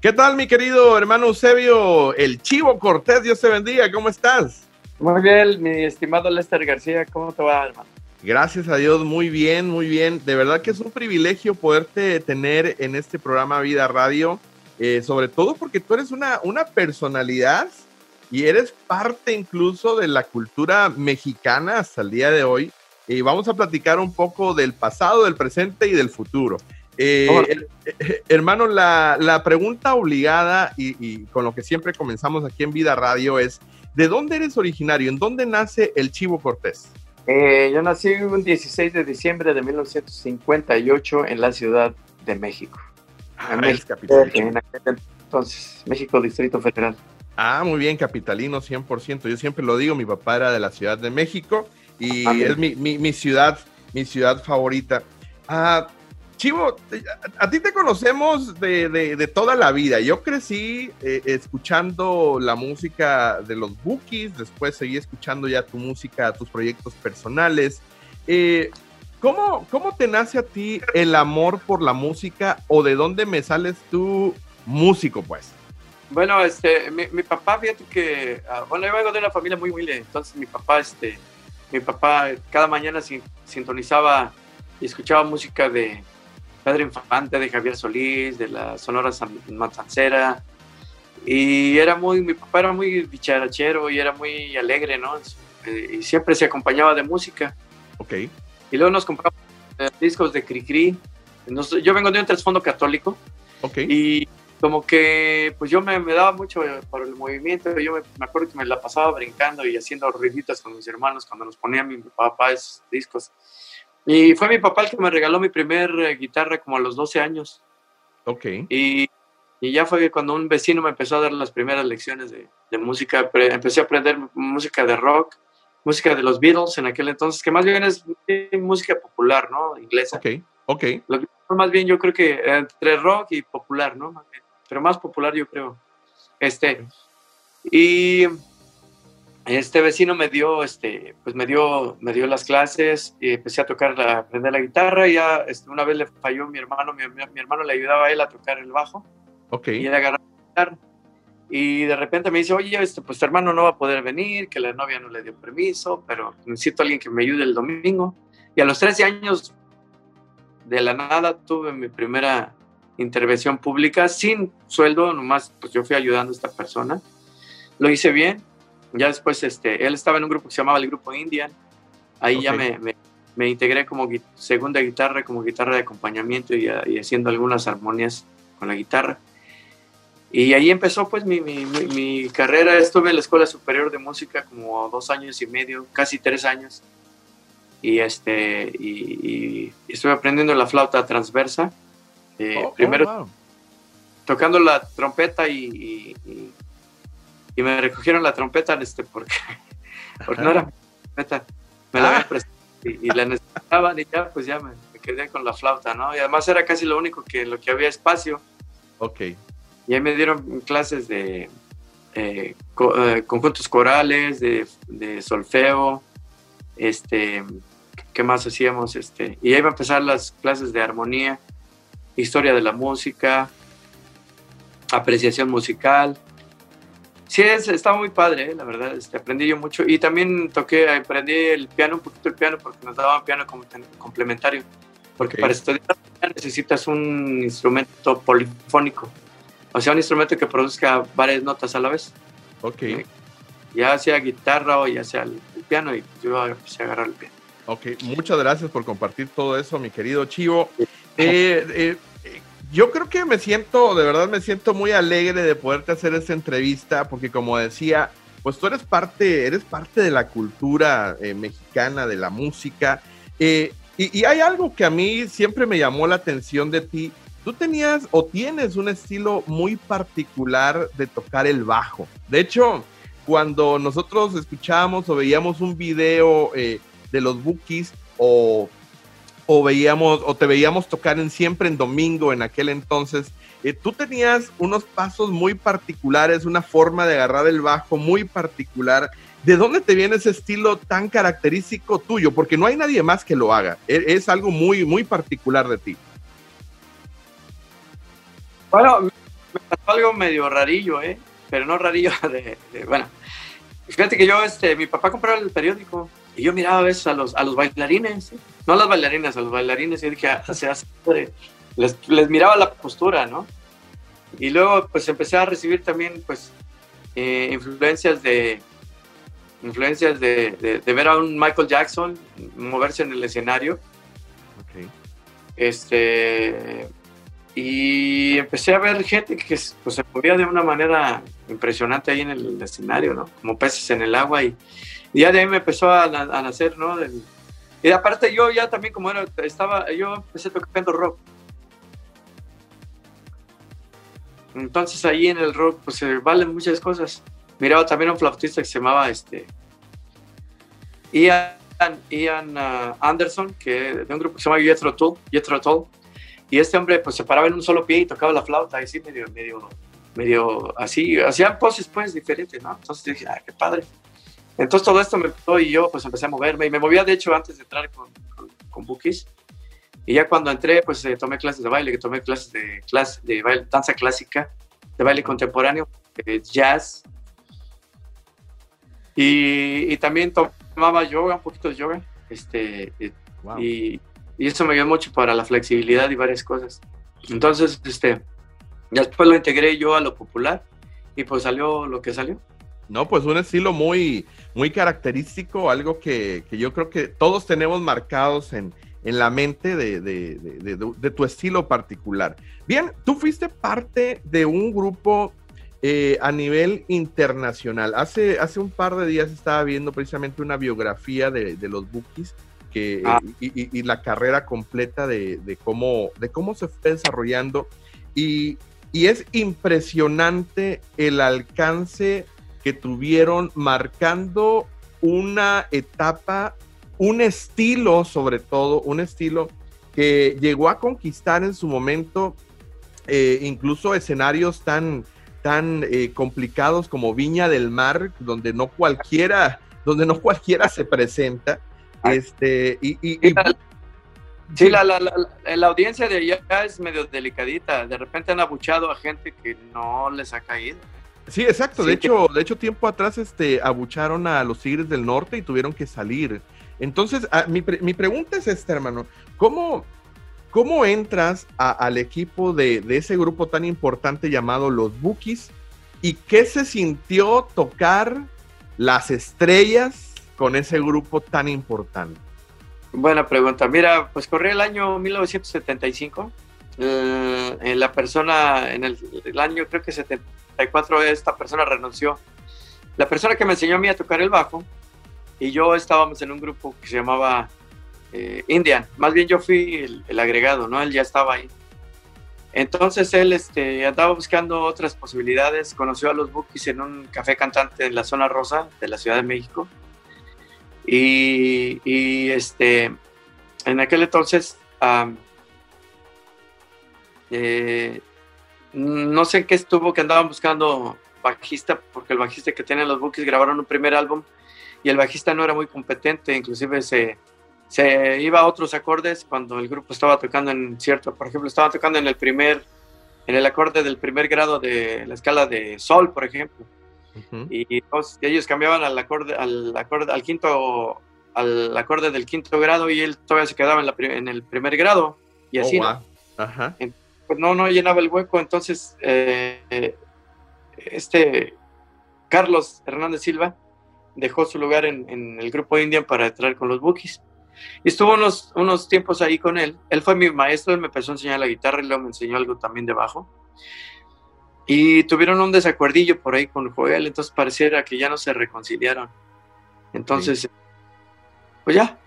¿Qué tal, mi querido hermano Eusebio? El Chivo Cortés, Dios te bendiga, ¿cómo estás? Muy bien, mi estimado Lester García, ¿cómo te va, hermano? Gracias a Dios, muy bien, muy bien. De verdad que es un privilegio poderte tener en este programa Vida Radio, eh, sobre todo porque tú eres una, una personalidad y eres parte incluso de la cultura mexicana hasta el día de hoy. Y vamos a platicar un poco del pasado, del presente y del futuro. Eh, eh, hermano, la, pregunta obligada y, con lo que siempre comenzamos aquí en Vida Radio es, ¿de dónde eres originario? ¿En dónde nace el Chivo Cortés? Eh, yo nací un 16 de diciembre de 1958 en la Ciudad de México. Ah, en México, capitalino. entonces, México, Distrito Federal. Ah, muy bien, capitalino 100%. Yo siempre lo digo, mi papá era de la Ciudad de México y ah, es mi, mi, ciudad, mi ciudad favorita. Ah, Chivo, a, ti te conocemos de, toda la vida. Yo crecí eh, escuchando la música de los Bookies, después seguí escuchando ya tu música, tus proyectos personales. Eh, ¿cómo, ¿Cómo te nace a ti el amor por la música o de dónde me sales tú músico, pues? Bueno, este, mi, papá, fíjate que, ah, bueno, yo vengo de una familia muy humilde, entonces mi papá, este, mi papá cada mañana sintonizaba y escuchaba música de, Pedro Infante, de Javier Solís, de la Sonora Matancera. Y era muy, mi papá era muy bicharachero y era muy alegre, ¿no? Eh, y siempre se acompañaba de música. Ok. Y luego nos compramos eh, discos de Cricri. yo vengo de un trasfondo católico. Ok. Y como que, pues yo me, me daba mucho por el movimiento. Yo me, me, acuerdo que me la pasaba brincando y haciendo ruiditas con mis hermanos cuando nos ponían mi papá esos discos. Y fue mi papá el que me regaló mi primer eh, guitarra como a los 12 años. Ok. Y, y, ya fue cuando un vecino me empezó a dar las primeras lecciones de, de música. Empecé a aprender música de rock, música de los Beatles en aquel entonces, que más bien es música popular, ¿no? Inglesa. Ok, ok. Lo que más bien yo creo que entre rock y popular, ¿no? Pero más popular yo creo. Este. Y este vecino me dio, este, pues me dio, me dio las clases y empecé a tocar, a aprender la guitarra y ya este, una vez le falló mi hermano, mi, hermano le ayudaba a él a tocar el bajo. Ok. Y él agarraba la guitarra. Y de repente me dice, oye, este, pues tu hermano no va a poder venir, que la novia no le dio permiso, pero necesito a alguien que me ayude el domingo. Y a los 13 años, de la nada, tuve mi primera intervención pública sin sueldo, nomás pues yo fui ayudando a esta persona. Lo hice bien, ya después, este, él estaba en un grupo que se llamaba el Grupo Indian. Ahí ya me, me, integré como segunda guitarra, como guitarra de acompañamiento y, haciendo algunas armonías con la guitarra. Y ahí empezó pues mi, mi, mi, carrera. Estuve en la Escuela Superior de Música como dos años y medio, casi tres años. Y, este, y, estuve aprendiendo la flauta transversa. Eh, oh, oh, primero tocando la trompeta y, y me recogieron la trompeta este, porque, porque no era trompeta, me la ah. y, la necesitaban y ya pues ya me, quedé con la flauta, ¿no? Y además era casi lo único que lo que había espacio. Ok. Y ahí me dieron clases de eh, eh, conjuntos corales, de, de, solfeo, este, ¿qué más hacíamos? Este, y ahí iba a empezar las clases de armonía, historia de la música, apreciación musical, Sí, es, está muy padre, eh, la verdad, este, aprendí yo mucho y también toqué, aprendí el piano, un poquito el piano porque nos daban piano complementario, porque para estudiar necesitas un instrumento polifónico, o sea, un instrumento que produzca varias notas a la vez. Ok. Eh, ya sea guitarra o ya sea el, piano y yo empecé a agarrar el piano. Ok, muchas gracias por compartir todo eso, mi querido Chivo. Eh, yo creo que me siento, de verdad me siento muy alegre de poderte hacer esta entrevista, porque como decía, pues tú eres parte, eres parte de la cultura eh, mexicana, de la música, eh, y, hay algo que a mí siempre me llamó la atención de ti. Tú tenías o tienes un estilo muy particular de tocar el bajo. De hecho, cuando nosotros escuchábamos o veíamos un video eh, de los Bookies o o veíamos o te veíamos tocar en siempre en domingo en aquel entonces. Eh, tú tenías unos pasos muy particulares, una forma de agarrar el bajo muy particular. ¿De dónde te viene ese estilo tan característico tuyo? Porque no hay nadie más que lo haga. E, es, algo muy, muy particular de ti. Bueno, me algo medio rarillo, ¿eh? Pero no rarillo de, bueno. Fíjate que yo, este, mi papá compraba el periódico y yo miraba a veces a los, a los bailarines, no a las bailarinas, a los bailarines, y dije, ah, se hace, les, les miraba la postura, ¿no? Y luego, pues empecé a recibir también, pues, eh, influencias de, influencias de, de, ver a un Michael Jackson moverse en el escenario. Este, y empecé a ver gente que pues, se movía de una manera impresionante ahí en el escenario, ¿no? Como peces en el agua y, ya de ahí me empezó a, nacer, ¿no? y aparte yo ya también como era, estaba, yo empecé tocando rock. Entonces ahí en el rock pues se valen muchas cosas. Miraba también a un flautista que se llamaba este Ian, Ian uh, Anderson, que de un grupo que se llama Jethro Tull. Y este hombre pues se paraba en un solo pie y tocaba la flauta, así medio, medio, medio así, hacían poses pues diferentes, ¿no? Entonces dije, ay, qué padre. Entonces todo esto me y yo pues empecé a moverme y me movía de hecho antes de entrar con, con, con Bookies. Y ya cuando entré pues eh, tomé clases de baile, que tomé clases de, clase, de baile, danza clásica, de baile contemporáneo, jazz. Y, y también tomaba yoga, un poquito de yoga. Este, eh, y, y eso me ayudó mucho para la flexibilidad y varias cosas. Entonces, este, después lo integré yo a lo popular y pues salió lo que salió. No, pues un estilo muy, muy característico, algo que, que yo creo que todos tenemos marcados en, en la mente de, de, de, de, tu estilo particular. Bien, tú fuiste parte de un grupo eh, a nivel internacional. Hace, hace un par de días estaba viendo precisamente una biografía de, los Bookies que, ah. y, la carrera completa de, cómo, de cómo se fue desarrollando. Y, es impresionante el alcance que tuvieron marcando una etapa, un estilo sobre todo, un estilo que llegó a conquistar en su momento eh, incluso escenarios tan, tan eh, complicados como Viña del Mar, donde no cualquiera, donde no cualquiera se presenta. Este, y, sí, la, la, la, audiencia de allá es medio delicadita. De repente han abuchado a gente que no les ha caído. Sí, exacto. de hecho, de hecho, tiempo atrás este, abucharon a los Tigres del Norte y tuvieron que salir. Entonces, ah, mi, mi, pregunta es esta, hermano. ¿Cómo, cómo entras al equipo de, de, ese grupo tan importante llamado los Bookies? ¿Y qué se sintió tocar las estrellas con ese grupo tan importante? Buena pregunta. Mira, pues corría el año 1975. Eh, en la persona, en el, año creo que 74, esta persona renunció. La persona que me enseñó a mí a tocar el bajo y yo estábamos en un grupo que se llamaba eh, Indian. Más bien yo fui el, agregado, ¿no? Él ya estaba ahí. Entonces él este, andaba buscando otras posibilidades, conoció a los Bookies en un café cantante en la zona rosa de la Ciudad de México y, este, en aquel entonces, eh, no sé qué estuvo que andaban buscando bajista, porque el bajista que tienen los Bookies grabaron un primer álbum y el bajista no era muy competente, inclusive se, se iba a otros acordes cuando el grupo estaba tocando en cierto, por ejemplo, estaba tocando en el primer, en el acorde del primer grado de la escala de sol, por ejemplo y ellos cambiaban al acorde, al acorde, al quinto, al acorde del quinto grado y él todavía se quedaba en, el primer grado y oh, así. ¿no? Pues no, no llenaba el hueco, entonces eh, este Carlos Hernández Silva dejó su lugar en, el grupo Indian para entrar con los Bookies. Y estuvo unos, unos tiempos ahí con él. Él fue mi maestro, él me empezó a enseñar la guitarra y luego me enseñó algo también de bajo. Y tuvieron un desacuerdillo por ahí con Joel, entonces pareciera que ya no se reconciliaron. Entonces, pues ya,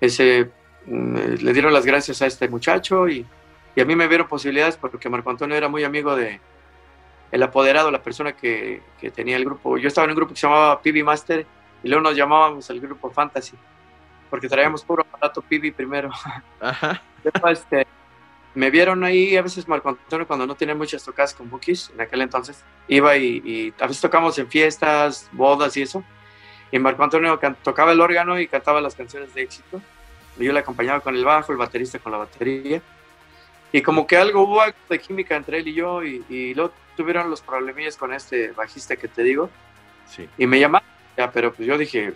ese, mm, le dieron las gracias a este muchacho y, y, a mí me vieron posibilidades porque Marco Antonio era muy amigo de el apoderado, la persona que, que tenía el grupo. Yo estaba en un grupo que se llamaba PB Master y luego nos llamábamos el grupo Fantasy porque traíamos puro aparato PB primero. Ajá. Después, este, me vieron ahí a veces Marco Antonio cuando no tenía muchas tocadas con Bookies en aquel entonces. Iba y, a veces tocamos en fiestas, bodas y eso. Y Marco Antonio tocaba el órgano y cantaba las canciones de éxito. yo le acompañaba con el bajo, el baterista con la batería. Y como que algo hubo algo de química entre él y yo, y, y luego tuvieron los problemillas con este bajista que te digo. Sí. Y me llamaron, ya, pero pues yo dije,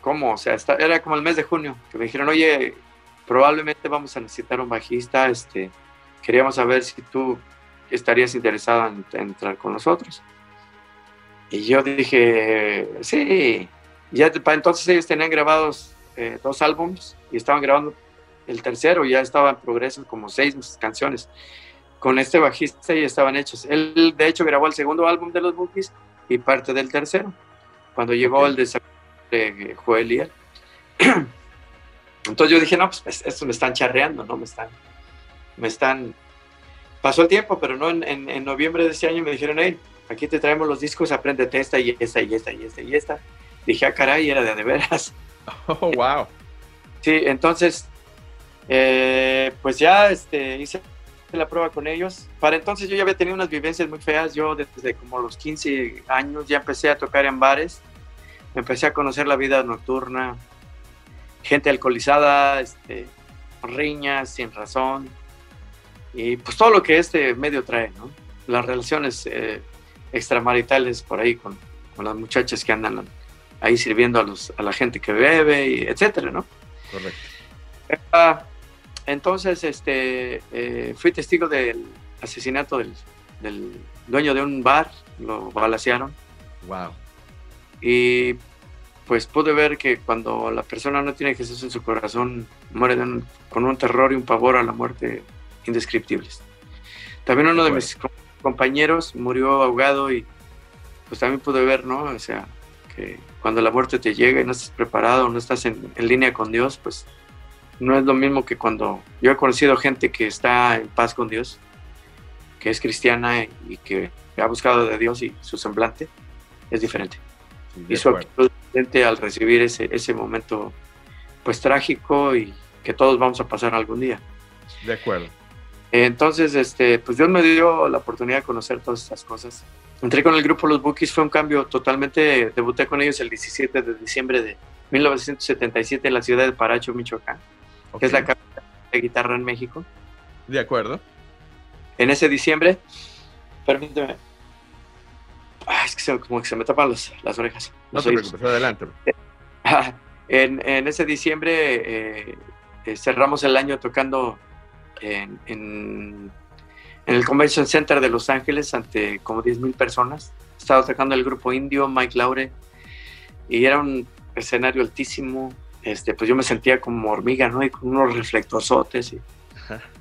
¿cómo? O sea, está, era como el mes de junio, que me dijeron, oye, probablemente vamos a necesitar un bajista, este, queríamos saber si tú estarías interesado en, en entrar con nosotros. Y yo dije, sí. Ya para entonces ellos tenían grabados eh, dos álbumes y estaban grabando el tercero, ya estaba en progreso como seis canciones. Con este bajista ya estaban hechos. Él, de hecho, grabó el segundo álbum de los Bookies y parte del tercero, cuando llegó Ok. el de, de Joel y él. Entonces yo dije, no, pues esto me están charreando, ¿no? Me están, me están... Pasó el tiempo, pero no en, en, en noviembre de ese año me dijeron, hey, aquí te traemos los discos, apréndete esta y esta y esta y esta y esta. Dije, ah, caray, era de de veras. Oh, wow. Sí, entonces, eh, pues ya este, hice la prueba con ellos. Para entonces yo ya había tenido unas vivencias muy feas. Yo desde como los 15 años ya empecé a tocar en bares. Empecé a conocer la vida nocturna, gente alcoholizada, este, riñas sin razón. Y pues todo lo que este medio trae, ¿no? Las relaciones eh, extramaritales por ahí con, con las muchachas que andan ahí sirviendo a, los, a la gente que bebe, y etcétera, ¿no? Correcto. Ah, entonces, este, eh, fui testigo del asesinato del, del dueño de un bar, lo balacearon, Wow. y pues pude ver que cuando la persona no tiene Jesús en su corazón, muere un- con un terror y un pavor a la muerte indescriptibles. También uno de Bueno. mis com- compañeros murió ahogado y pues también pude ver, ¿no? O sea, que cuando la muerte te llega y no estás preparado, no estás en, en línea con Dios, pues no es lo mismo que cuando yo he conocido gente que está en paz con Dios, que es cristiana y que ha buscado de Dios y su semblante es diferente Sí, y su actitud frente al recibir ese, ese momento pues trágico y que todos vamos a pasar algún día. De acuerdo. Entonces, este, pues Dios me dio la oportunidad de conocer todas estas cosas. Entré con el grupo Los Bookies, fue un cambio totalmente, debuté con ellos el 17 de diciembre de 1977 en la ciudad de Paracho, Michoacán, que es la capital de guitarra en México. De acuerdo. En ese diciembre, permíteme, Ay, es que se, como que se me tapan los- las orejas. No te oídos. preocupes, adelante. en, en ese diciembre eh, eh, cerramos el año tocando en, en- en el Convention Center de Los Ángeles ante como 10.000 personas. Estaba tocando el grupo indio, Mike Laure, y era un escenario altísimo. Este, pues yo me sentía como hormiga, ¿no? Y con unos reflectorzotes. Y,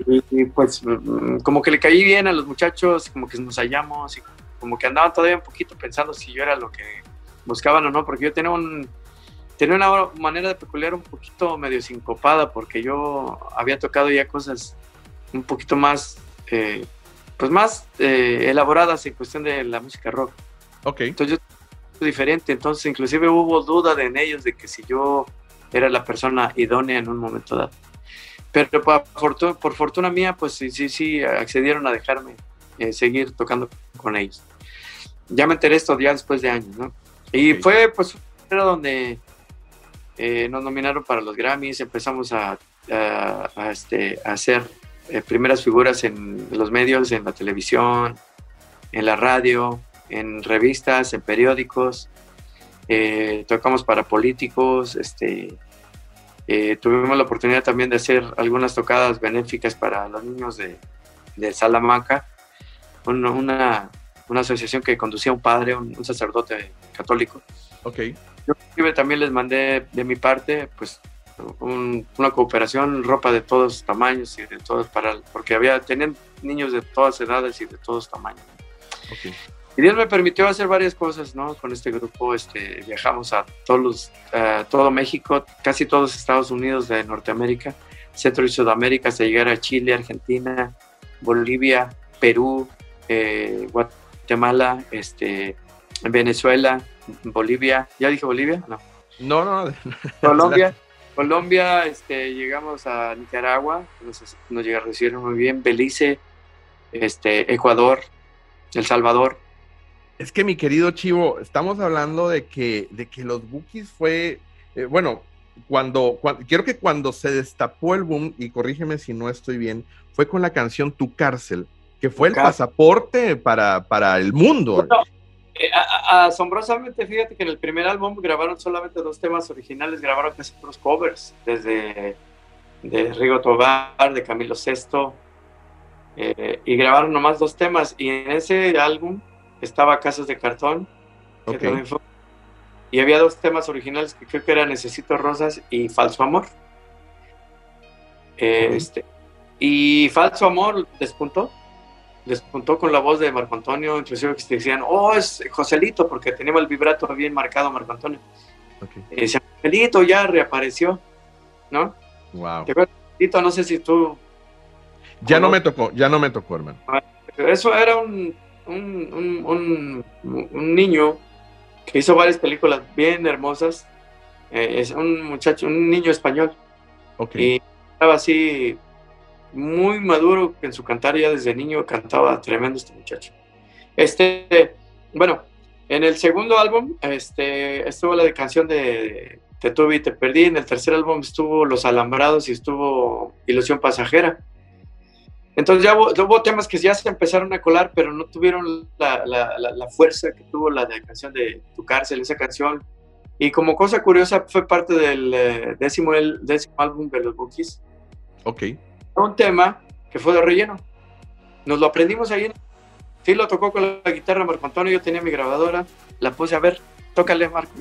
y, y, pues mm, como que le caí bien a los muchachos, como que nos hallamos y como que andaban todavía un poquito pensando si yo era lo que buscaban o no, porque yo tenía un, tenía una manera de peculiar un poquito medio sincopada porque yo había tocado ya cosas un poquito más eh, pues más eh, elaboradas en cuestión de la música rock Ok. entonces yo diferente entonces inclusive hubo duda de en ellos de que si yo era la persona idónea en un momento dado. Pero por fortuna, por fortuna mía pues sí sí sí accedieron a dejarme eh, seguir tocando con ellos. Ya me enteré esto ya después de años no y fue pues era donde eh, nos nominaron para los Grammys, empezamos a, a- a, este, a hacer eh, primeras figuras en los medios, en la televisión, en la radio, en revistas, en periódicos, eh, tocamos para políticos, este, eh, tuvimos la oportunidad también de hacer algunas tocadas benéficas para los niños de, de Salamanca, una, una, una asociación que conducía un padre, un- un sacerdote católico. Ok. Yo también les mandé de mi parte, pues, un- una cooperación, ropa de todos tamaños y de todos para, porque había, tenían niños de todas edades y de todos tamaños. Y Dios me permitió hacer varias cosas, ¿no? Con este grupo, este, viajamos a todos los, a todo México, casi todos Estados Unidos de Norteamérica, Centro y Sudamérica, hasta llegar a Chile, Argentina, Bolivia, Perú, eh, Guatemala, este, Venezuela, Bolivia, ¿ya dije Bolivia? No. No, no. Colombia, Colombia, este, llegamos a Nicaragua, nos, nos recibieron muy bien, Belice, este, Ecuador, El Salvador. Es que mi querido Chivo, estamos hablando de que, de que los Bookies fue, eh, bueno, cuando, quiero que cuando se destapó el boom, y corrígeme si no estoy bien, fue con la canción Tu cárcel, que fue el pasaporte para, para el mundo. Eh, asombrosamente, fíjate que en el primer álbum grabaron solamente dos temas originales, grabaron casi puros covers, desde de Rigo Tobar, de Camilo Sesto, eh, y grabaron nomás dos temas. Y en ese álbum estaba Casas de Cartón, y había dos temas originales que creo que eran Necesito Rosas y Falso Amor. este, y Falso Amor despuntó despuntó con la voz de Marco Antonio, inclusive que decían, oh, es Joselito, porque tenía el vibrato bien marcado Marco Antonio. Y decían, Joselito ya reapareció, ¿no? Wow. Joselito, no sé si tú... Ya no me tocó, ya no me tocó, hermano. Eso era un, un, un, niño que hizo varias películas bien hermosas. Eh, es un muchacho, un niño español. Okay. Y estaba así muy maduro en su cantar, ya desde niño cantaba tremendo este muchacho. Este, bueno, en el segundo álbum este, estuvo la de canción de Te tuve y te perdí, en el tercer álbum estuvo Los Alambrados y estuvo Ilusión Pasajera. Entonces ya hubo, temas que ya se empezaron a colar, pero no tuvieron la, la, la, fuerza que tuvo la de canción de Tu cárcel, esa canción. Y como cosa curiosa, fue parte del eh, décimo, el décimo álbum de los Bookies. Ok un tema que fue de relleno. Nos lo aprendimos ahí. Sí, lo tocó con la guitarra Marco Antonio, yo tenía mi grabadora, la puse a ver, tócale Marco.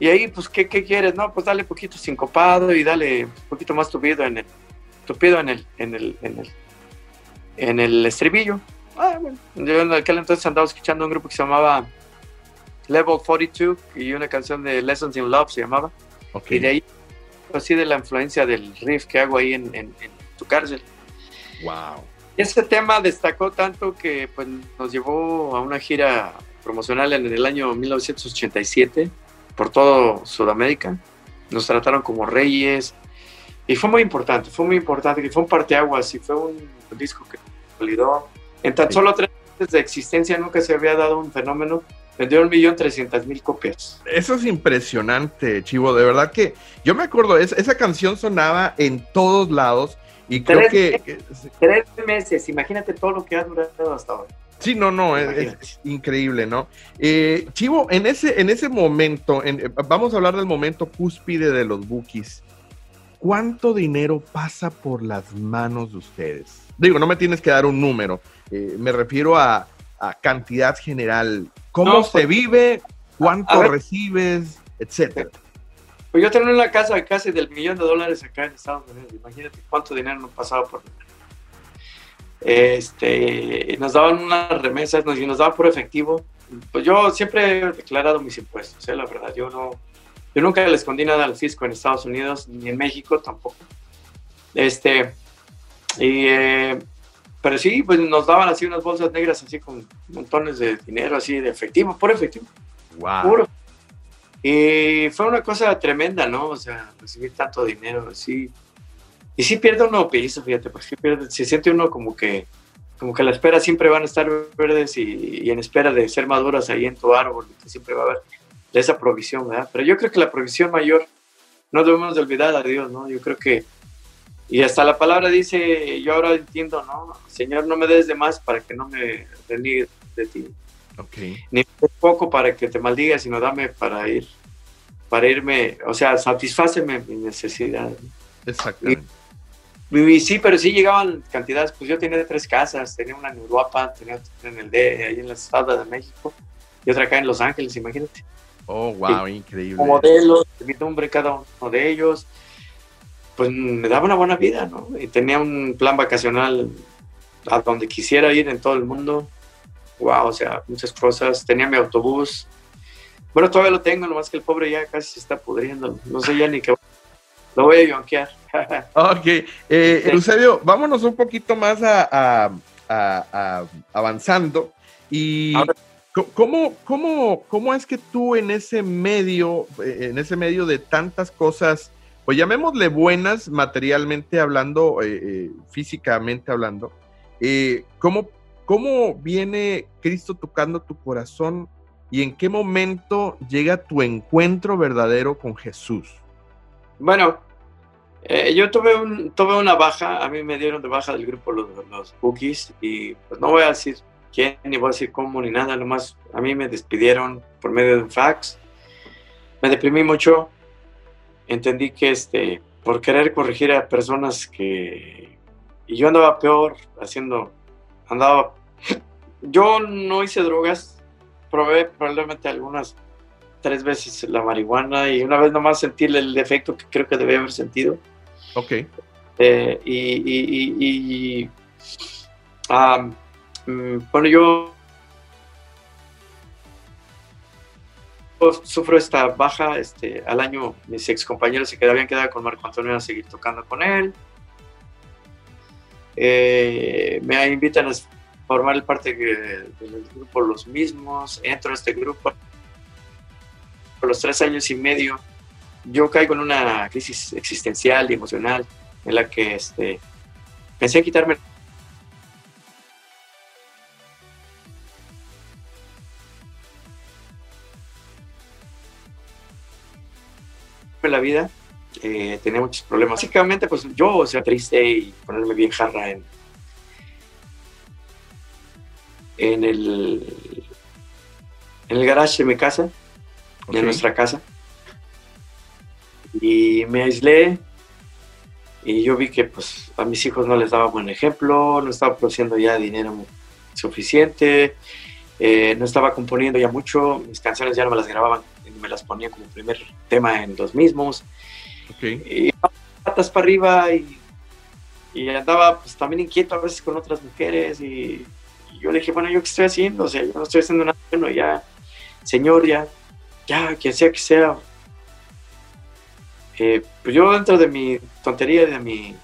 Y ahí, pues, ¿qué, ¿qué, quieres? No, pues dale poquito sincopado y dale un poquito más tupido en el, tupido en el, en el, en el, en el estribillo. Ah, bueno. Yo en aquel entonces andaba escuchando un grupo que se llamaba Level 42 y una canción de Lessons in Love se llamaba. Okay. Y de ahí así de la influencia del riff que hago ahí en, tu cárcel. Wow. Este tema destacó tanto que pues, nos llevó a una gira promocional en el año 1987 por todo Sudamérica. Nos trataron como reyes y fue muy importante, fue muy importante, que fue un parteaguas y fue un disco que consolidó. En tan solo tres meses de existencia nunca se había dado un fenómeno Vendió un millón trescientas mil copias. Eso es impresionante, Chivo. De verdad que yo me acuerdo, esa canción sonaba en todos lados y creo que... tres meses, imagínate todo lo que ha durado hasta ahora. Sí, no, no, es, increíble, ¿no? Eh, Chivo, en ese, en ese momento, eh, vamos a hablar del momento cúspide de los bookies. ¿Cuánto dinero pasa por las manos de ustedes? Digo, no me tienes que dar un número, eh, me refiero a, a cantidad general. ¿Cómo se pues, vive? ¿Cuánto recibes? Etcétera. Pues yo tenía una casa casi del millón de dólares acá en Estados Unidos. Imagínate cuánto dinero nos pasaba por este, nos daban unas remesas nos, y nos daban por efectivo. Pues yo siempre he declarado mis impuestos, ¿eh? la verdad. Yo no, yo nunca le escondí nada al fisco en Estados Unidos ni en México tampoco. Este, y eh, pero sí, pues nos daban así unas bolsas negras, así con montones de dinero, así de efectivo, por efectivo. Wow. Puro. Y fue una cosa tremenda, ¿no? O sea, recibir tanto dinero, así. Y sí pierde uno piso, fíjate, porque sí pierde, se siente uno como que, como que la espera siempre van a estar verdes y, en espera de ser maduras ahí en tu árbol, que siempre va a haber esa provisión, ¿verdad? Pero yo creo que la provisión mayor, no debemos de olvidar a Dios, ¿no? Yo creo que y hasta la palabra dice, yo ahora entiendo, ¿no? Señor, no me des de más para que no me reniegue de ti. Okay. Ni poco para que te maldiga, sino dame para ir, para irme, o sea, satisfáceme mi necesidad. Exactamente. Y, sí, pero sí llegaban cantidades, pues yo tenía tres casas, tenía una en Uruapa, tenía en el D, ahí en la Estados de México, y otra acá en Los Ángeles, imagínate. Oh, wow, increíble. Como modelos, mi nombre cada uno de ellos, pues me daba una buena vida, ¿no? Y tenía un plan vacacional a donde quisiera ir en todo el mundo. Wow, o sea, muchas cosas. Tenía mi autobús. Bueno, todavía lo tengo, nomás que el pobre ya casi se está pudriendo. No sé ya ni qué. Lo voy a yonquear. ok. Eh, Eusebio, vámonos un poquito más a, avanzando. Y. ¿Cómo, cómo, ¿Cómo es que tú en ese medio, eh, en ese medio de tantas cosas pues llamémosle buenas materialmente hablando, eh, eh, físicamente hablando, ¿cómo, ¿cómo viene Cristo tocando tu corazón y en qué momento llega tu encuentro verdadero con Jesús. Bueno, yo tuve, un, tuve una baja, a mí me dieron de baja del grupo los, los y pues no voy a decir quién, ni voy a decir cómo, ni nada, nomás a mí me despidieron por medio de un fax. Me deprimí mucho, entendí que este, por querer corregir a personas que... Y yo andaba peor, haciendo, andaba... Yo no hice drogas, probé probablemente algunas tres veces la marihuana y una vez nomás sentí el efecto que creo que debía haber sentido. Ok. Eh, y, y, mm, bueno, yo sufro esta baja, este, al año mis ex compañeros se quedaban quedado con Marco Antonio a seguir tocando con él. Eh, me invitan a formar parte del grupo Los Mismos, entro a este grupo por los tres años y medio, yo caigo en una crisis existencial y emocional en la que este, pensé en quitarme la vida, eh, tenía muchos problemas. Básicamente, pues yo, o sea, triste y ponerme bien jarra en, en el, en el garage de mi casa, de nuestra casa. Y me aislé y yo vi que pues a mis hijos no les daba buen ejemplo, no estaba produciendo ya dinero suficiente, eh, no estaba componiendo ya mucho, mis canciones ya no me las grababan, me las ponía como primer tema en los mismos. Y patas para arriba y, y, andaba pues también inquieto a veces con otras mujeres y, y, yo dije, bueno, ¿yo qué estoy haciendo? O sea, yo no estoy haciendo nada bueno, ya, señor, ya, ya, quien sea que sea. Eh, pues yo dentro de mi tontería y de mi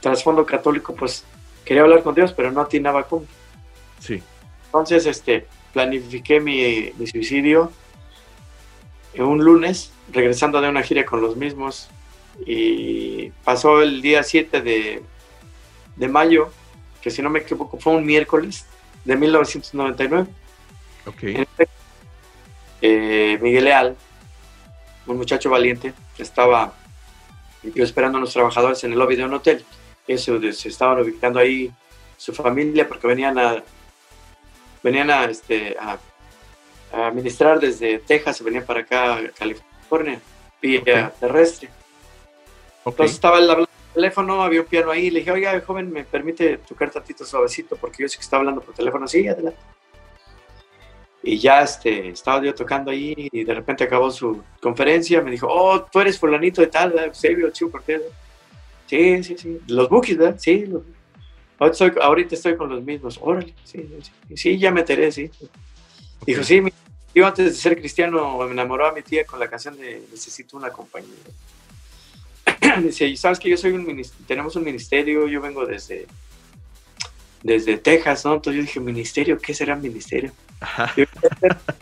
trasfondo católico, pues quería hablar con Dios, pero no atinaba cómo. Sí. Entonces, este, planifiqué mi, mi suicidio un lunes, regresando de una gira con los mismos, y pasó el día 7 de, de mayo, que si no me equivoco fue un miércoles de 1999. Okay. Eh, Miguel Leal, un muchacho valiente, estaba yo esperando a los trabajadores en el lobby de un hotel. Eso, se estaban ubicando ahí su familia porque venían a venían a, este, a, administrar desde Texas, se venían para acá a California, vía terrestre. Entonces estaba el teléfono, había un piano ahí, le dije, oiga, joven, ¿me permite tocar tantito suavecito? Porque yo sé que está hablando por teléfono. Sí, adelante. Y ya este, estaba yo tocando ahí y de repente acabó su conferencia. Me dijo, oh, tú eres fulanito de tal, ¿verdad? Eusebio Chivo Cortés. Sí, sí, sí. Los bookies, ¿verdad? Sí. Ahorita, estoy, ahorita estoy con los mismos. Órale, sí, sí, sí, ya me enteré, sí. Dijo, sí, yo antes de ser cristiano me enamoró a mi tía con la canción de Necesito una compañía. Dice, y sabes que yo soy un tenemos un ministerio, yo vengo desde desde Texas, ¿no? Entonces yo dije, ministerio, ¿qué será ministerio? Yo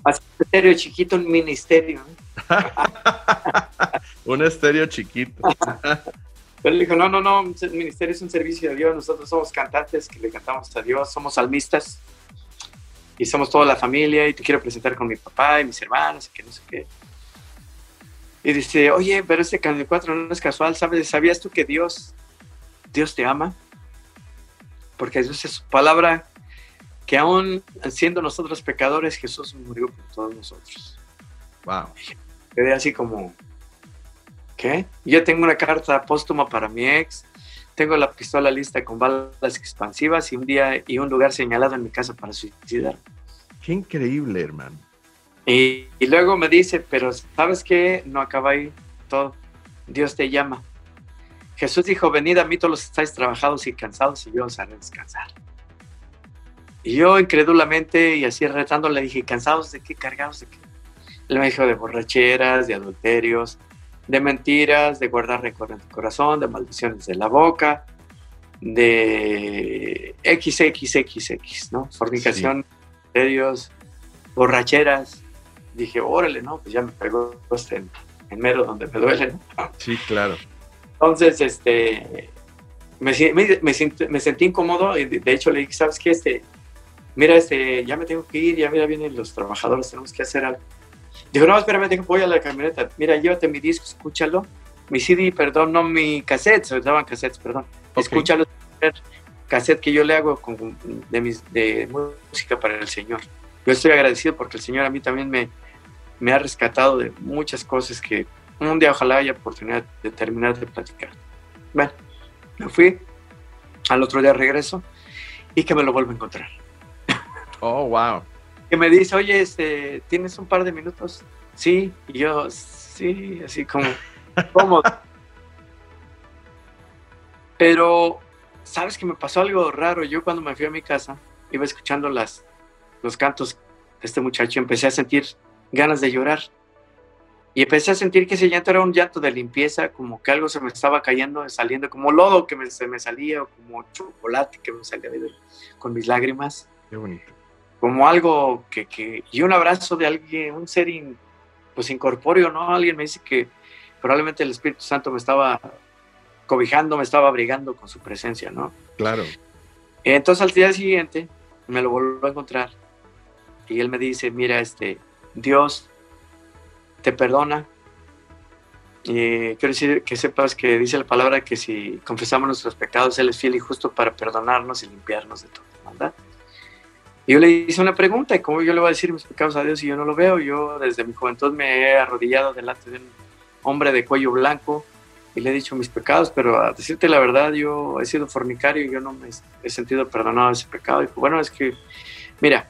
hacer estéreo chiquito, un ministerio. un estéreo chiquito. Pero él dijo, no, no, no, el ministerio es un servicio a Dios, nosotros somos cantantes que le cantamos a Dios, somos salmistas y somos toda la familia y te quiero presentar con mi papá y mis hermanos y que no sé qué. Y dice, oye, pero este Canal 4 no es casual, ¿sabes? ¿Sabías tú que Dios, Dios te ama? Porque Dios es su palabra que aún siendo nosotros pecadores, Jesús murió por todos nosotros. Wow. Quedé así como, ¿qué? Yo tengo una carta póstuma para mi ex, tengo la pistola lista con balas expansivas y un día y un lugar señalado en mi casa para suicidar. Qué increíble, hermano. Y, y luego me dice, pero ¿sabes qué? No acaba ahí todo. Dios te llama. Jesús dijo, venid a mí todos los que estáis trabajados y cansados y yo os haré descansar. Y yo incrédulamente y así retando le dije, ¿cansados de qué? ¿Cargados de qué? Él me dijo de borracheras, de adulterios, de mentiras, de guardar rencor en tu corazón, de maldiciones de la boca, de XXXX, ¿no? Fornicación, adulterios, borracheras. Dije, órale, ¿no? Pues ya me pegó este en, en mero donde me duele, ¿no? Sí, claro. Entonces, este, me, me, me, sentí, me, sentí incómodo y de hecho le dije, ¿sabes qué? Este, mira, este, ya me tengo que ir, ya mira, vienen los trabajadores, tenemos que hacer algo. Dijo, no, espérame, dijo, voy a la camioneta, mira, llévate mi disco, escúchalo, mi CD, perdón, no mi cassette, se daban cassettes, perdón, escúchalo, cassette que yo le hago con, de, mis, de música para el Señor. Yo estoy agradecido porque el Señor a mí también me, me ha rescatado de muchas cosas que un día ojalá haya oportunidad de terminar de platicar. Bueno, me fui, al otro día regreso y que me lo vuelvo a encontrar. Oh, wow. Que me dice, oye, este, ¿tienes un par de minutos? Sí, y yo, sí, así como, ¿cómo? Pero, ¿sabes que me pasó algo raro? Yo cuando me fui a mi casa, iba escuchando las, los cantos de este muchacho, empecé a sentir ganas de llorar. Y empecé a sentir que ese llanto era un llanto de limpieza, como que algo se me estaba cayendo, saliendo, como lodo que me, se me salía, o como chocolate que me salía con mis lágrimas. Qué bonito. Como algo que, que, y un abrazo de alguien, un ser pues incorpóreo, ¿no? Alguien me dice que probablemente el Espíritu Santo me estaba cobijando, me estaba abrigando con su presencia, ¿no? Claro. Entonces al día siguiente me lo vuelvo a encontrar y él me dice, mira, este, Dios te perdona. quiero decir que sepas que dice la palabra que si confesamos nuestros pecados, Él es fiel y justo para perdonarnos y limpiarnos de toda maldad. Y yo le hice una pregunta, ¿y cómo yo le voy a decir mis pecados a Dios si yo no lo veo? Yo desde mi juventud me he arrodillado delante de un hombre de cuello blanco y le he dicho mis pecados, pero a decirte la verdad, yo he sido fornicario y yo no me he sentido perdonado ese pecado. Y bueno, es que, mira,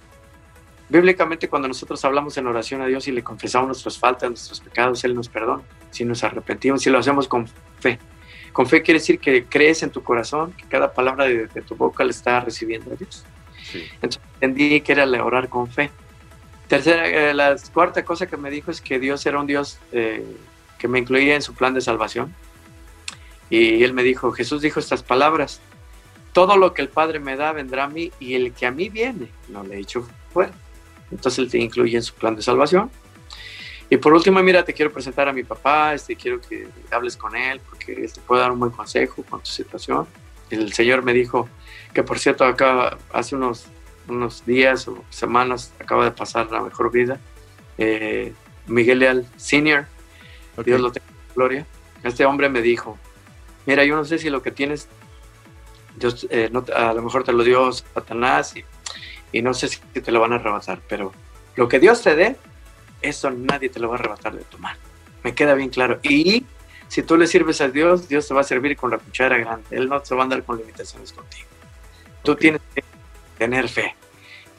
Bíblicamente, cuando nosotros hablamos en oración a Dios y le confesamos nuestras faltas, nuestros pecados, Él nos perdona. Si nos arrepentimos, si lo hacemos con fe. Con fe quiere decir que crees en tu corazón, que cada palabra de, tu boca le está recibiendo a Dios. Entonces entendí que era orar con fe. Tercera, eh, la cuarta cosa que me dijo es que Dios era un Dios eh, que me incluía en su plan de salvación. Y él me dijo, Jesús dijo estas palabras, todo lo que el Padre me da vendrá a mí y el que a mí viene, no le he hecho fuera. Entonces él te incluye en su plan de salvación. Y por último, mira, te quiero presentar a mi papá, este, quiero que hables con él porque te puede dar un buen consejo con tu situación. El Señor me dijo que, por cierto, acá hace unos, unos días o semanas acaba de pasar la mejor vida. Eh, Miguel Leal Senior, Dios lo tenga en gloria. Este hombre me dijo, mira, yo no sé si lo que tienes, Dios, eh, a lo mejor te lo dio Satanás y y no sé si te lo van a arrebatar, pero lo que Dios te dé, eso nadie te lo va a arrebatar de tu mano. Me queda bien claro. Y si tú le sirves a Dios, Dios te va a servir con la cuchara grande. Él no te va a andar con limitaciones contigo. Tú tienes que tener fe.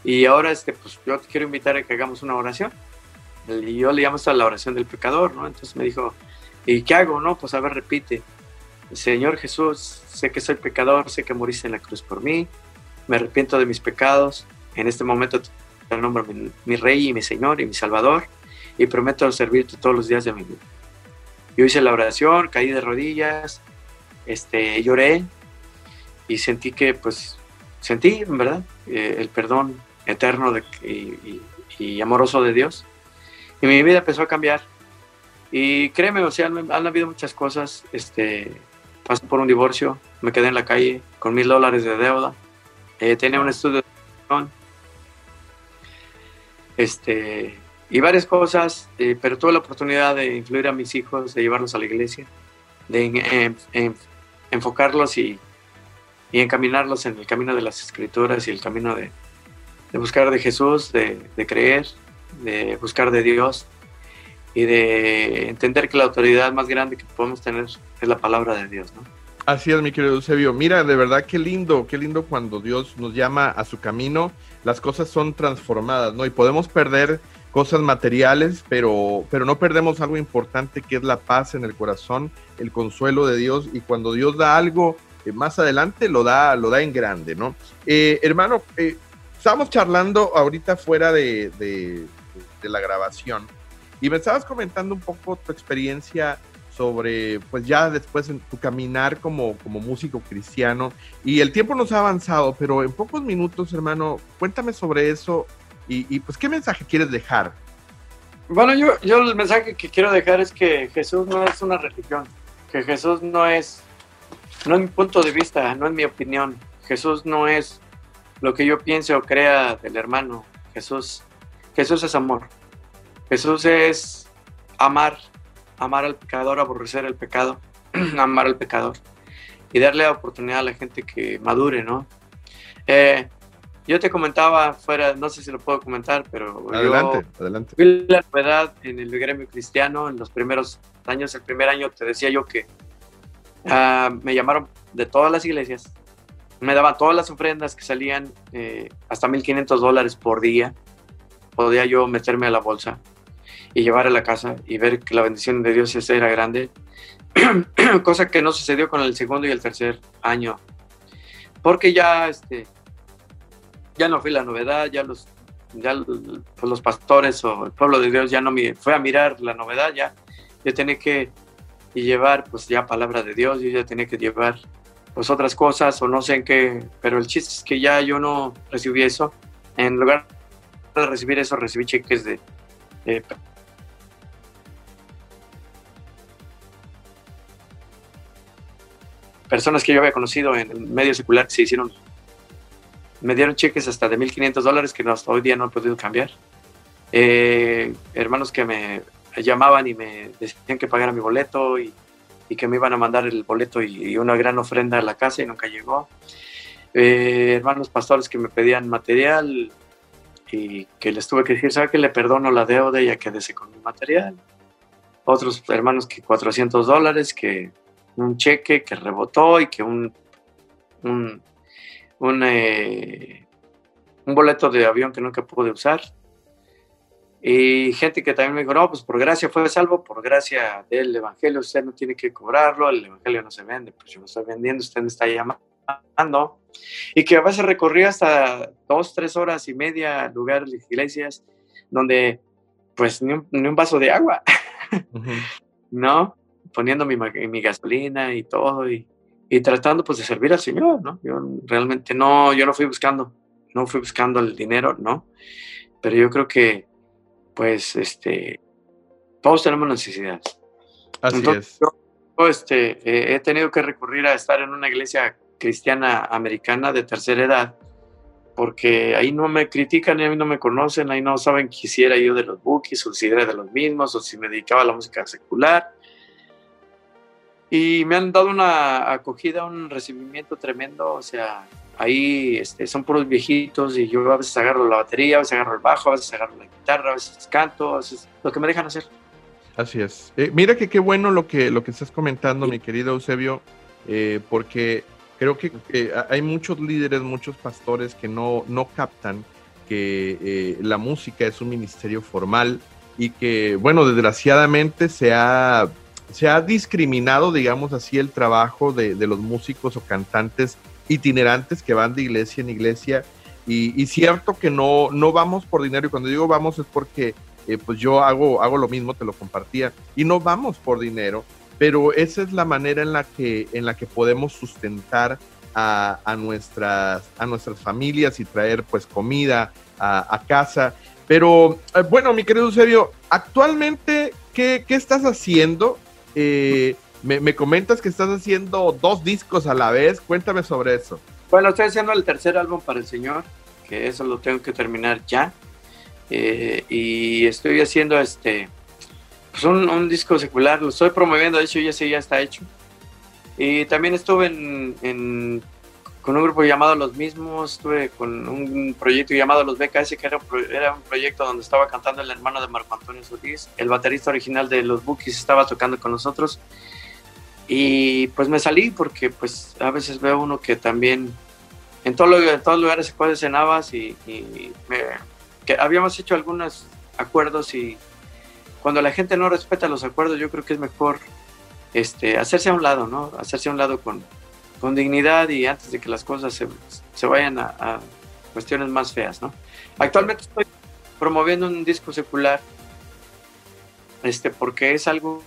Y ahora, este, pues yo te quiero invitar a que hagamos una oración. Y yo le llamo a la oración del pecador, ¿no? Entonces me dijo, ¿y qué hago? No, pues a ver, repite. Señor Jesús, sé que soy pecador, sé que moriste en la cruz por mí, me arrepiento de mis pecados, en este momento te nombro mi, mi, Rey y mi Señor y mi Salvador y prometo servirte todos los días de mi vida. Yo hice la oración, caí de rodillas, este, lloré y sentí que, pues, sentí, en verdad, eh, el perdón eterno de, y, y, amoroso de Dios. Y mi vida empezó a cambiar. Y créeme, o sea, han, han habido muchas cosas. Este, pasé por un divorcio, me quedé en la calle con mil dólares de deuda. Eh, tenía un estudio de este, y varias cosas, eh, pero tuve la oportunidad de influir a mis hijos, de llevarlos a la iglesia, de enfocarlos y, y, encaminarlos en el camino de las escrituras y el camino de, de buscar de Jesús, de, de, creer, de buscar de Dios y de entender que la autoridad más grande que podemos tener es la palabra de Dios, ¿no? Así es, mi querido Eusebio. Mira, de verdad qué lindo, qué lindo cuando Dios nos llama a su camino, las cosas son transformadas, ¿no? Y podemos perder cosas materiales, pero, pero no perdemos algo importante que es la paz en el corazón, el consuelo de Dios. Y cuando Dios da algo eh, más adelante, lo da, lo da en grande, ¿no? Eh, hermano, eh, estábamos charlando ahorita fuera de, de, la grabación y me estabas comentando un poco tu experiencia sobre, pues ya después en tu caminar como, como músico cristiano. Y el tiempo nos ha avanzado, pero en pocos minutos, hermano, cuéntame sobre eso y, pues qué mensaje quieres dejar. Bueno, yo, yo el mensaje que quiero dejar es que Jesús no es una religión, que Jesús no es, no es mi punto de vista, no es mi opinión. Jesús no es lo que yo piense o crea del hermano Jesús. Jesús es amor. Jesús es amar, amar al pecador, aborrecer el pecado, amar al pecador y darle la oportunidad a la gente que madure, ¿no? Eh, yo te comentaba fuera, no sé si lo puedo comentar, pero adelante, adelante. Vi la novedad en el gremio cristiano en los primeros años. El primer año te decía yo que ah, me llamaron de todas las iglesias, me daban todas las ofrendas que salían, eh, hasta 1.500 dólares por día. Podía yo meterme a la bolsa y llevar a la casa y ver que la bendición de Dios era grande, cosa que no sucedió con el segundo y el tercer año, porque ya este, ya no fui la novedad, ya los, ya pues los pastores o el pueblo de Dios ya no me fue a mirar la novedad, ya yo tenía que llevar pues ya palabra de Dios, yo ya tenía que llevar pues otras cosas o no sé en qué, pero el chiste es que ya yo no recibí eso, en lugar de recibir eso recibí cheques de, personas que yo había conocido en medio secular que se hicieron me dieron cheques hasta de 1.500 dólares que hasta hoy día no he podido cambiar. Eh, hermanos que me llamaban y me decían que pagara mi boleto y, que me iban a mandar el boleto y, una gran ofrenda a la casa y nunca llegó. Eh, hermanos pastores que me pedían material y que les tuve que decir, ¿sabe que le perdono la deuda y ya quédese con mi material? Otros hermanos que 400 dólares, que un cheque que rebotó y que un, un un, eh, un boleto de avión que nunca pude usar. Y gente que también me dijo, no, pues por gracia fue salvo, por gracia del Evangelio, usted no tiene que cobrarlo, el Evangelio no se vende, pues yo lo estoy vendiendo, usted me está llamando. Y que a veces recorría hasta dos, tres horas y media lugares, iglesias, donde pues ni un, vaso de agua, ¿no? Poniendo mi, mi gasolina y todo, y, y tratando pues de servir al Señor, ¿no? Yo realmente no, yo no fui buscando, no fui buscando el dinero, ¿no? Pero yo creo que pues este, todos tenemos necesidades. Así es. Yo, este, he tenido que recurrir a estar en una iglesia cristiana americana de tercera edad, porque ahí no me critican, ahí no me conocen, ahí no saben que hiciera yo de los bookies, o si era de los mismos, o si me dedicaba a la música secular y me han dado una acogida, un recibimiento tremendo, o sea, ahí este, son puros viejitos y yo a veces agarro la batería, a veces agarro el bajo, a veces agarro la guitarra, a veces canto, a veces lo que me dejan hacer. Así es. Eh, mira que qué bueno lo que, lo que estás comentando, mi querido Eusebio, eh, porque creo que, hay muchos líderes, muchos pastores que no, no captan que eh, la música es un ministerio formal y que, bueno, desgraciadamente se ha se ha discriminado, digamos así, el trabajo de, los músicos o cantantes itinerantes que van de iglesia en iglesia. Y, cierto que no, no vamos por dinero, y cuando digo vamos es porque eh, pues yo hago, hago lo mismo, te lo compartía, y no vamos por dinero, pero esa es la manera en la que, en la que podemos sustentar a, nuestras, a nuestras familias y traer pues comida a, casa. Pero eh, bueno, mi querido Eusebio, actualmente, ¿qué, ¿qué, estás haciendo? Eh, me, comentas que estás haciendo dos discos a la vez. Cuéntame sobre eso. Bueno, estoy haciendo el tercer álbum para el Señor, que eso lo tengo que terminar ya. Eh, y estoy haciendo este pues un, disco secular, lo estoy promoviendo, de hecho ya ya está hecho. Y también estuve en, con un grupo llamado Los Mismos, estuve con un proyecto llamado Los BKS, que era un, era un proyecto donde estaba cantando el hermano de Marco Antonio Solís, el baterista original de Los Bookies estaba tocando con nosotros. Y pues me salí porque pues a veces veo uno que también en, todo, en todos lugares se puede cenabas y, y que habíamos hecho algunos acuerdos y cuando la gente no respeta los acuerdos yo creo que es mejor este, hacerse a un lado, ¿no? Hacerse a un lado con, con dignidad y antes de que las cosas se, se vayan a, cuestiones más feas, ¿no? Actualmente estoy promoviendo un disco secular, este, porque es algo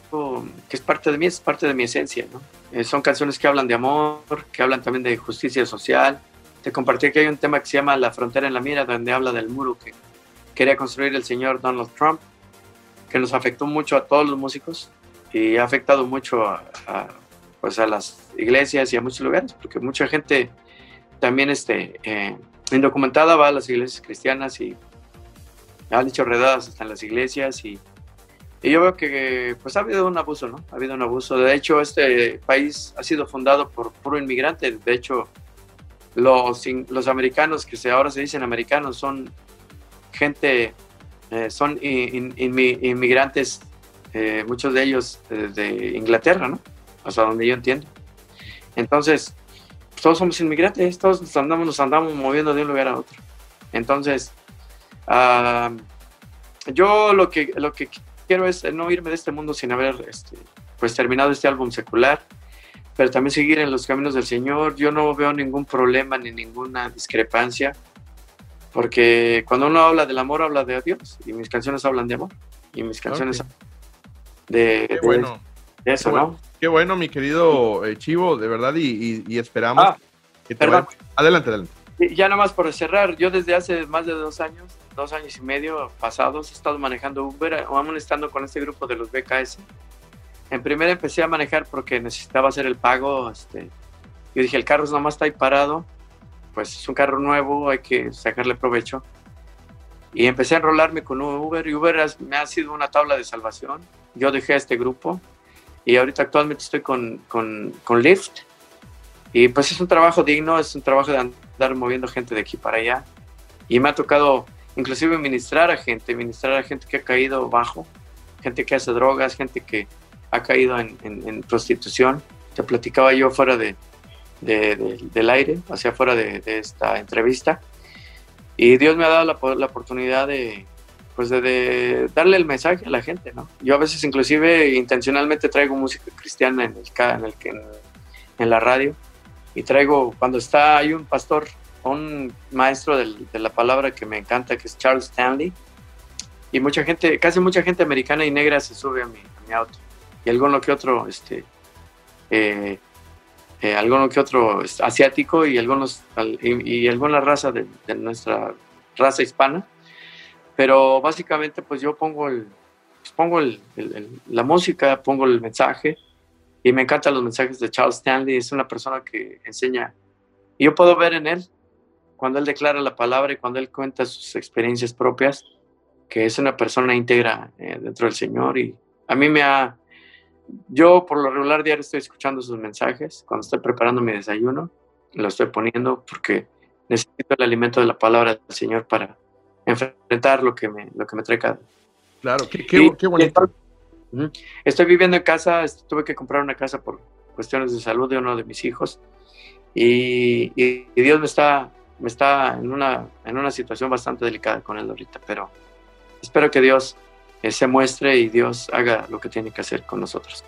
que es parte de mí, es parte de mi esencia, ¿no? Eh, son canciones que hablan de amor, que hablan también de justicia social. Te compartí que hay un tema que se llama La frontera en la mira, donde habla del muro que quería construir el señor Donald Trump, que nos afectó mucho a todos los músicos y ha afectado mucho a pues a las iglesias y a muchos lugares, porque mucha gente también este, eh, indocumentada va a las iglesias cristianas y han hecho redadas hasta en las iglesias y, y, yo veo que pues ha habido un abuso, ¿no? Ha habido un abuso. De hecho, este país ha sido fundado por puro inmigrante. De hecho, los, los americanos que se, ahora se dicen americanos son gente, eh, son inmigrantes, eh, muchos de ellos de Inglaterra, ¿no? Hasta donde yo entiendo. Entonces, todos somos inmigrantes, todos nos andamos, nos andamos moviendo de un lugar a otro. Entonces, ah, yo lo que, lo que quiero es no irme de este mundo sin haber este, pues terminado este álbum secular pero también seguir en los caminos del Señor. Yo no veo ningún problema ni ninguna discrepancia, porque cuando uno habla del amor, habla de Dios, y mis canciones hablan de amor, y mis canciones de, Qué bueno. eso, ¿no? Qué bueno, mi querido eh, Chivo, de verdad, y, esperamos ah, que te vaya... Adelante, adelante. Ya nada más por cerrar, yo desde hace más de dos años, dos años y medio pasados, he estado manejando Uber, aún estando con este grupo de los BKS, en primera empecé a manejar porque necesitaba hacer el pago. Este, yo dije, el carro nomás está ahí parado, pues es un carro nuevo, hay que sacarle provecho. Y empecé a enrolarme con Uber y Uber me ha sido una tabla de salvación. Yo dejé este grupo y ahorita actualmente estoy con, con, con Lyft. Y pues es un trabajo digno, es un trabajo de andar moviendo gente de aquí para allá. Y me ha tocado inclusive ministrar a gente, ministrar a gente que ha caído bajo, gente que hace drogas, gente que ha caído en, prostitución. Te platicaba yo fuera de, del aire, hacia fuera de, esta entrevista. Y Dios me ha dado la, la oportunidad de, pues de, darle el mensaje a la gente, ¿no? Yo a veces inclusive intencionalmente traigo música cristiana en, el, en, en la radio y traigo, cuando está, hay un pastor, un maestro de la palabra que me encanta, que es Charles Stanley, y mucha gente, casi mucha gente americana y negra se sube a mi, a mi auto y alguno que otro, este, eh, eh, alguno que otro asiático y algunos y, alguna raza de, nuestra raza hispana. Pero básicamente, pues yo pongo el, pues pongo la música, pongo el mensaje y me encantan los mensajes de Charles Stanley. Es una persona que enseña y yo puedo ver en él cuando él declara la palabra y cuando él cuenta sus experiencias propias que es una persona íntegra eh, dentro del Señor y a mí me ha yo por lo regular diario estoy escuchando sus mensajes cuando estoy preparando mi desayuno, lo estoy poniendo porque necesito el alimento de la palabra del Señor para enfrentar lo que me, lo que me trae cada. Claro, qué, qué, bonito. Estoy viviendo en casa, tuve que comprar una casa por cuestiones de salud de uno de mis hijos y, Dios me está, me está en, una, en una situación bastante delicada con él ahorita, pero espero que Dios se muestre y Dios haga lo que tiene que hacer con nosotros.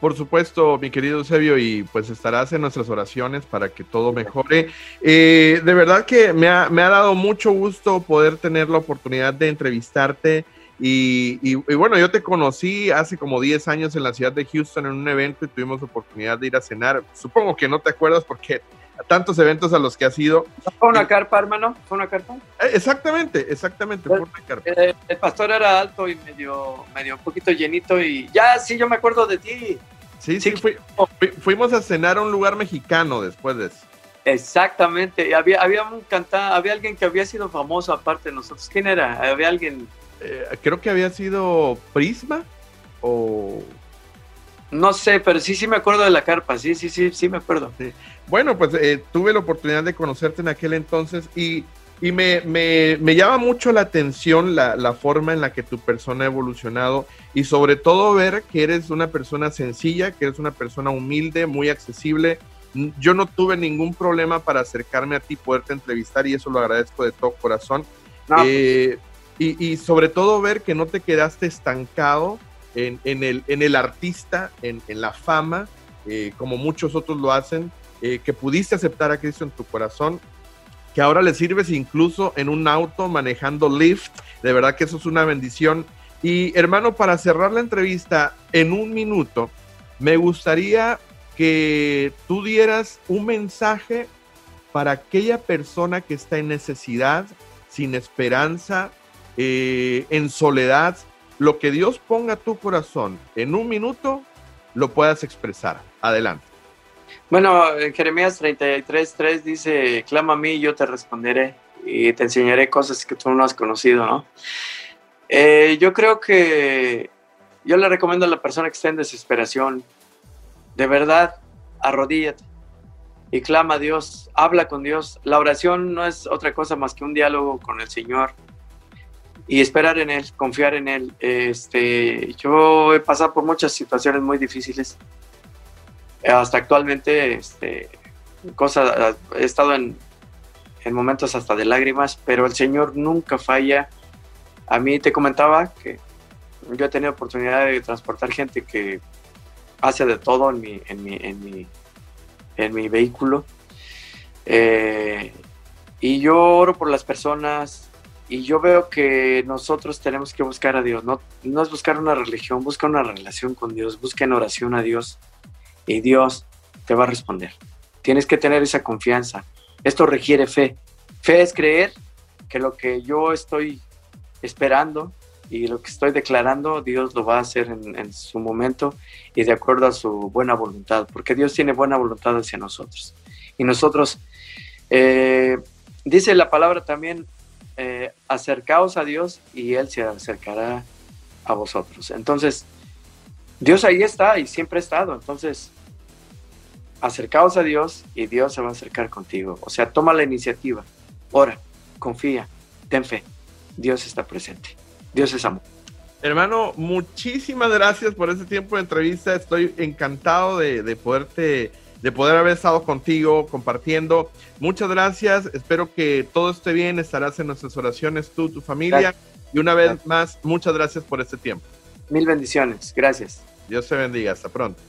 Por supuesto, mi querido Eusebio, y pues estarás en nuestras oraciones para que todo mejore. Eh, de verdad que me ha, me ha, dado mucho gusto poder tener la oportunidad de entrevistarte. Y, y, bueno, yo te conocí hace como 10 años en la ciudad de Houston en un evento y tuvimos oportunidad de ir a cenar. Supongo que no te acuerdas porque tantos eventos a los que has ido. ¿Fue una carpa, hermano? ¿Fue una carpa? Eh, exactamente, exactamente, fue una carpa. Eh, el pastor era alto y medio, medio un poquito llenito y ya, sí, yo me acuerdo de ti. Sí, sí, fuimos a cenar a un lugar mexicano después de eso. Exactamente, había, había un cantante, había alguien que había sido famoso aparte de nosotros. ¿Quién era? Había alguien... Eh, creo que había sido Prisma o... No sé, pero sí, sí me acuerdo de la carpa, sí, sí, sí, sí me acuerdo. Sí. Bueno, pues eh, tuve la oportunidad de conocerte en aquel entonces y, y me, me, me, llama mucho la atención la, la, forma en la que tu persona ha evolucionado y sobre todo ver que eres una persona sencilla, que eres una persona humilde, muy accesible. Yo no tuve ningún problema para acercarme a ti, poderte entrevistar y eso lo agradezco de todo corazón. Pues eh, y, y, sobre todo ver que no te quedaste estancado en, el, en el artista, en, en la fama, eh, como muchos otros lo hacen, eh, que pudiste aceptar a Cristo en tu corazón, que ahora le sirves incluso en un auto manejando Lyft. De verdad que eso es una bendición. Y hermano, para cerrar la entrevista en un minuto, me gustaría que tú dieras un mensaje para aquella persona que está en necesidad, sin esperanza, eh, en soledad, lo que Dios ponga a tu corazón en un minuto, lo puedas expresar. Adelante. Bueno, en Jeremías 33.3 dice, clama a mí, yo te responderé y te enseñaré cosas que tú no has conocido, ¿no? Eh, yo creo que yo le recomiendo a la persona que está en desesperación, de verdad, arrodíllate y clama a Dios, habla con Dios. La oración no es otra cosa más que un diálogo con el Señor y esperar en Él, confiar en Él. Este, yo he pasado por muchas situaciones muy difíciles. Hasta actualmente, este, cosa, he estado en, en momentos hasta de lágrimas, pero el Señor nunca falla. A mí te comentaba que yo he tenido oportunidad de transportar gente que hace de todo en mi, en mi, en mi, en mi vehículo. Eh, y yo oro por las personas, y yo veo que nosotros tenemos que buscar a Dios, no, no es buscar una religión, busca una relación con Dios, busca en oración a Dios y Dios te va a responder. Tienes que tener esa confianza. Esto requiere fe. Fe es creer que lo que yo estoy esperando y lo que estoy declarando, Dios lo va a hacer en, su momento y de acuerdo a su buena voluntad, porque Dios tiene buena voluntad hacia nosotros. Y nosotros, eh, dice la palabra también, eh, acercaos a Dios y Él se acercará a vosotros. Entonces, Dios ahí está y siempre ha estado. Entonces, acercaos a Dios y Dios se va a acercar contigo. O sea, toma la iniciativa, ora, confía, ten fe. Dios está presente. Dios es amor. Hermano, muchísimas gracias por este tiempo de entrevista. Estoy encantado de, de poderte de poder haber estado contigo compartiendo. Muchas gracias. Espero que todo esté bien. Estarás en nuestras oraciones tú, tu familia. Y una vez más, muchas gracias por este tiempo. Mil bendiciones. Gracias. Dios te bendiga. Hasta pronto.